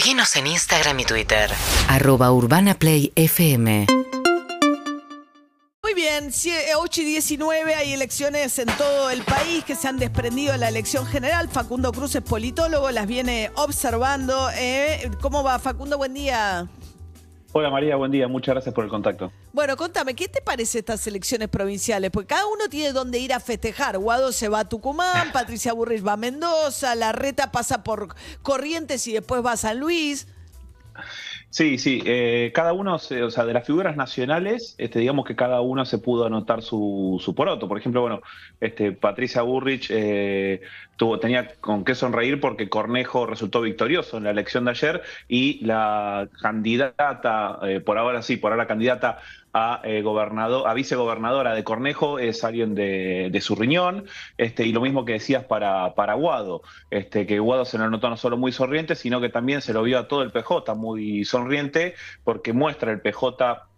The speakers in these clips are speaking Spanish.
Seguinos en Instagram y Twitter. Arroba Urbana Play FM. Muy bien, 8 y 19 hay elecciones en todo el país que se han desprendido de la elección general. Facundo Cruz es politólogo, las viene observando. Eh, ¿Cómo va Facundo? Buen día. Hola María, buen día, muchas gracias por el contacto. Bueno, contame, ¿qué te parece estas elecciones provinciales? Porque cada uno tiene dónde ir a festejar. Guado se va a Tucumán, Patricia Burris va a Mendoza, La Reta pasa por Corrientes y después va a San Luis. Sí, sí, eh, cada uno, o sea, de las figuras nacionales, este, digamos que cada uno se pudo anotar su, su poroto. Por ejemplo, bueno, este, Patricia Burrich eh, tuvo, tenía con qué sonreír porque Cornejo resultó victorioso en la elección de ayer y la candidata, eh, por ahora sí, por ahora candidata a, gobernador, a vicegobernadora de Cornejo es alguien de, su riñón, este, y lo mismo que decías para, para Guado, este, que Guado se lo notó no solo muy sonriente, sino que también se lo vio a todo el PJ muy sonriente porque muestra el PJ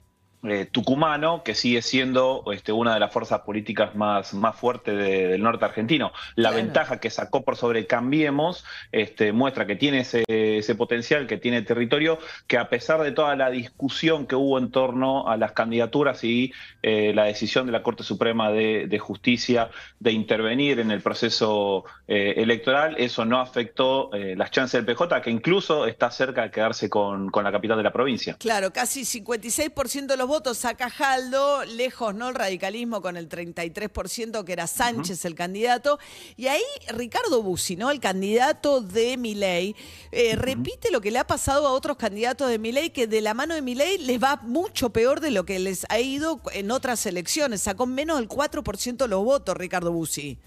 eh, tucumano, que sigue siendo este, una de las fuerzas políticas más, más fuertes del norte argentino. La ventaja que sacó por sobre Cambiemos este, muestra que tiene ese, ese, potencial, que tiene territorio, que a pesar de toda la discusión que hubo en torno a las candidaturas y eh, la decisión de la Corte Suprema de, Justicia de intervenir en el proceso eh, electoral, eso no afectó las chances del PJ, que incluso está cerca de quedarse con, con la capital de la provincia. Claro, casi 56% de los votos saca Jaldo, lejos, ¿no? El radicalismo con el 33%, que era Sánchez el candidato. Y ahí Ricardo Bussi, ¿no? El candidato de Milei, eh, repite lo que le ha pasado a otros candidatos de Milei, que de la mano de Milei les va mucho peor de lo que les ha ido en otras elecciones. Sacó menos del 4% los votos Ricardo Bussi.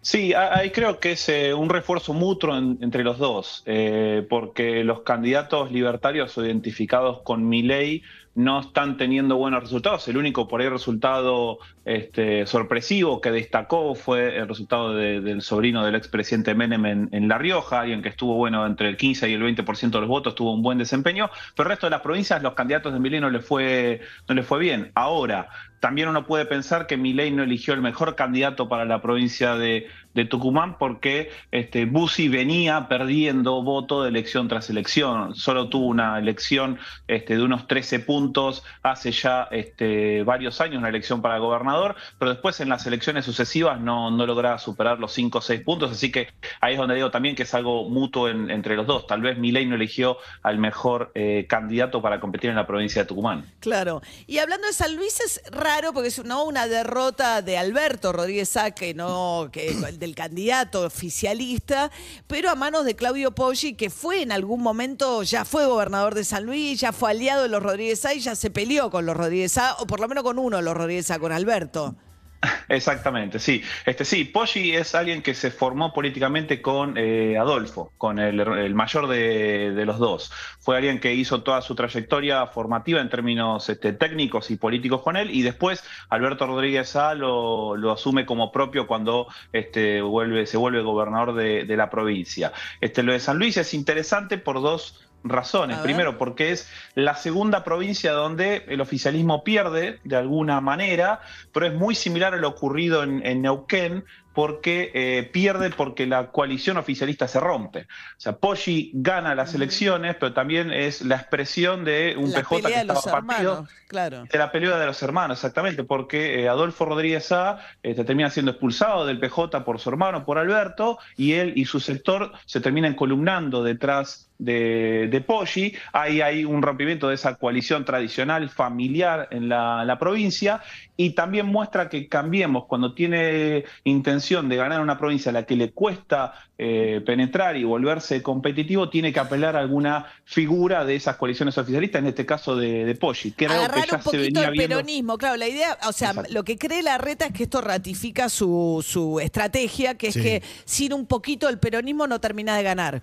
Sí, ahí creo que es eh, un refuerzo mutuo entre los dos, eh, porque los candidatos libertarios identificados con Milei no están teniendo buenos resultados. El único por ahí resultado este, sorpresivo que destacó fue el resultado del sobrino del expresidente Menem en, La Rioja, alguien que estuvo bueno entre el 15 y el 20% de los votos, tuvo un buen desempeño, pero el resto de las provincias los candidatos de Milei no le fue, no le fue bien. Ahora, también uno puede pensar que Milei no eligió el mejor candidato para la provincia de, Tucumán porque este, Bussi venía perdiendo voto de elección tras elección. Solo tuvo una elección este, de unos 13 puntos hace ya este, varios años, una elección para gobernador, pero después en las elecciones sucesivas no, no lograba superar los 5 o 6 puntos. Así que ahí es donde digo también que es algo mutuo entre los dos. Tal vez Milei no eligió al mejor eh, candidato para competir en la provincia de Tucumán. Claro. Y hablando de San Luis, es porque es ¿no? una derrota de Alberto Rodríguez Saque, ¿no? que, del candidato oficialista, pero a manos de Claudio Poggi, que fue en algún momento, ya fue gobernador de San Luis, ya fue aliado de los Rodríguez Sá y ya se peleó con los Rodríguez Sá, o por lo menos con uno de los Rodríguez Sá, con Alberto. Exactamente, sí. Este, sí, Poggi es alguien que se formó políticamente con eh, Adolfo, con el, mayor de, los dos. Fue alguien que hizo toda su trayectoria formativa en términos este, técnicos y políticos con él, y después Alberto Rodríguez A lo, asume como propio cuando este, se vuelve gobernador de, de la provincia. Este, lo de San Luis es interesante por dos razones. Primero, porque es la segunda provincia donde el oficialismo pierde de alguna manera, pero es muy similar a lo ocurrido en, en Neuquén, porque eh, pierde porque la coalición oficialista se rompe. O sea, Poggi gana las elecciones, pero también es la expresión de un PJ que estaba partido. Claro. De la pelea de los hermanos, exactamente, porque eh, Adolfo Rodríguez A este, termina siendo expulsado del PJ por su hermano, por Alberto, y él y su sector se terminan columnando detrás de, de Poggi. Ahí hay un rompimiento de esa coalición tradicional familiar en la, la provincia y también muestra que Cambiemos, cuando tiene intención de ganar una provincia a la que le cuesta eh, penetrar y volverse competitivo, tiene que apelar a alguna figura de esas coaliciones oficialistas, en este caso de, de Poggi. Que Agarrar un poquito el peronismo, claro, la idea, o sea, lo que cree la reta es que esto ratifica su, su estrategia, que es que sin un poquito el peronismo no termina de ganar.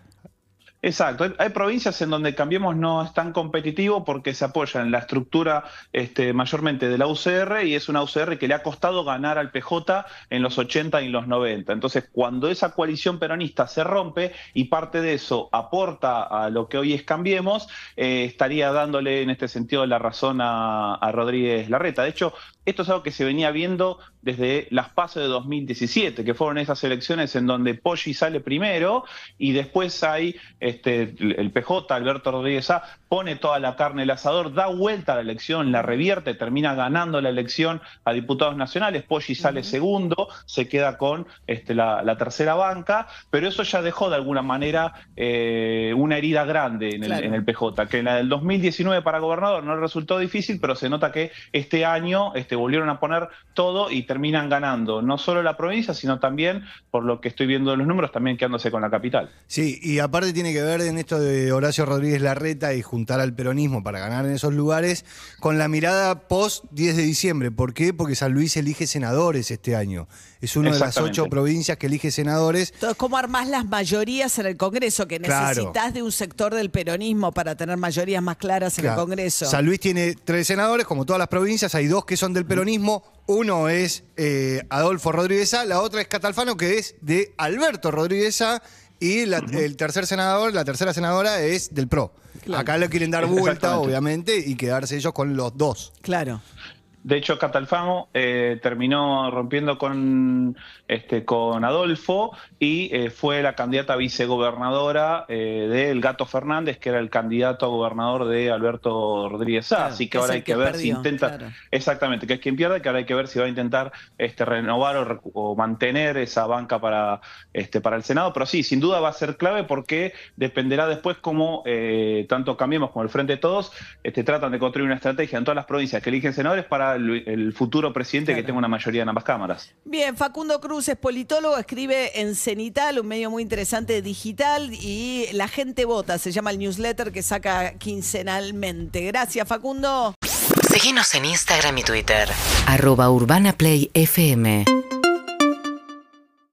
Exacto, hay, provincias en donde Cambiemos no es tan competitivo porque se apoya en la estructura este, mayormente de la UCR y es una UCR que le ha costado ganar al PJ en los 80 y los 90. Entonces, cuando esa coalición peronista se rompe y parte de eso aporta a lo que hoy es Cambiemos, eh, estaría dándole en este sentido la razón a, Rodríguez Larreta. De hecho, esto es algo que se venía viendo desde las pasos de 2017, que fueron esas elecciones en donde Poggi sale primero y después hay este, el PJ, Alberto Rodríguez A, pone toda la carne el asador, da vuelta a la elección, la revierte, termina ganando la elección a diputados nacionales, Poggi sale segundo, se queda con este, la, tercera banca, pero eso ya dejó de alguna manera eh, una herida grande en el, en el, PJ, que en la del 2019 para gobernador no resultó difícil, pero se nota que este año este, volvieron a poner todo y terminan ganando no solo la provincia, sino también, por lo que estoy viendo de los números, también quedándose con la capital. Sí, y aparte tiene que ver en esto de Horacio Rodríguez Larreta y juntar al peronismo para ganar en esos lugares, con la mirada post 10 de diciembre. ¿Por qué? Porque San Luis elige senadores este año. Es una de las ocho provincias que elige senadores. Entonces, ¿cómo armás las mayorías en el Congreso? Que necesitas de un sector del peronismo para tener mayorías más claras en el Congreso. San Luis tiene tres senadores, como todas las provincias, hay dos que son del peronismo, uno es eh, Adolfo Rodríguez A, la otra es Catalfano, que es de Alberto Rodríguez A, y el tercer senador, la tercera senadora es del PRO. Acá le quieren dar vuelta, obviamente, y quedarse ellos con los dos. Claro. De hecho, Catalfamo eh, terminó rompiendo con, este, con Adolfo y eh, fue la candidata vicegobernadora eh, del Gato Fernández, que era el candidato a gobernador de Alberto Rodríguez A. Así que ahora hay que, ver si intenta. Exactamente, que es quien pierde, que ahora hay que ver si va a intentar este, renovar o, mantener esa banca para, este, para el Senado. Pero sí, sin duda va a ser clave porque dependerá después cómo tanto Cambiemos como el Frente de Todos este, tratan de construir una estrategia en todas las provincias que eligen senadores para el, futuro presidente que tenga una mayoría en ambas cámaras. Bien, Facundo Cruz es politólogo, escribe en Cenital, un medio muy interesante digital, y La gente vota, se llama el newsletter que saca quincenalmente. Gracias, Facundo. Síguenos en Instagram y Twitter. Arroba Urbana Play FM.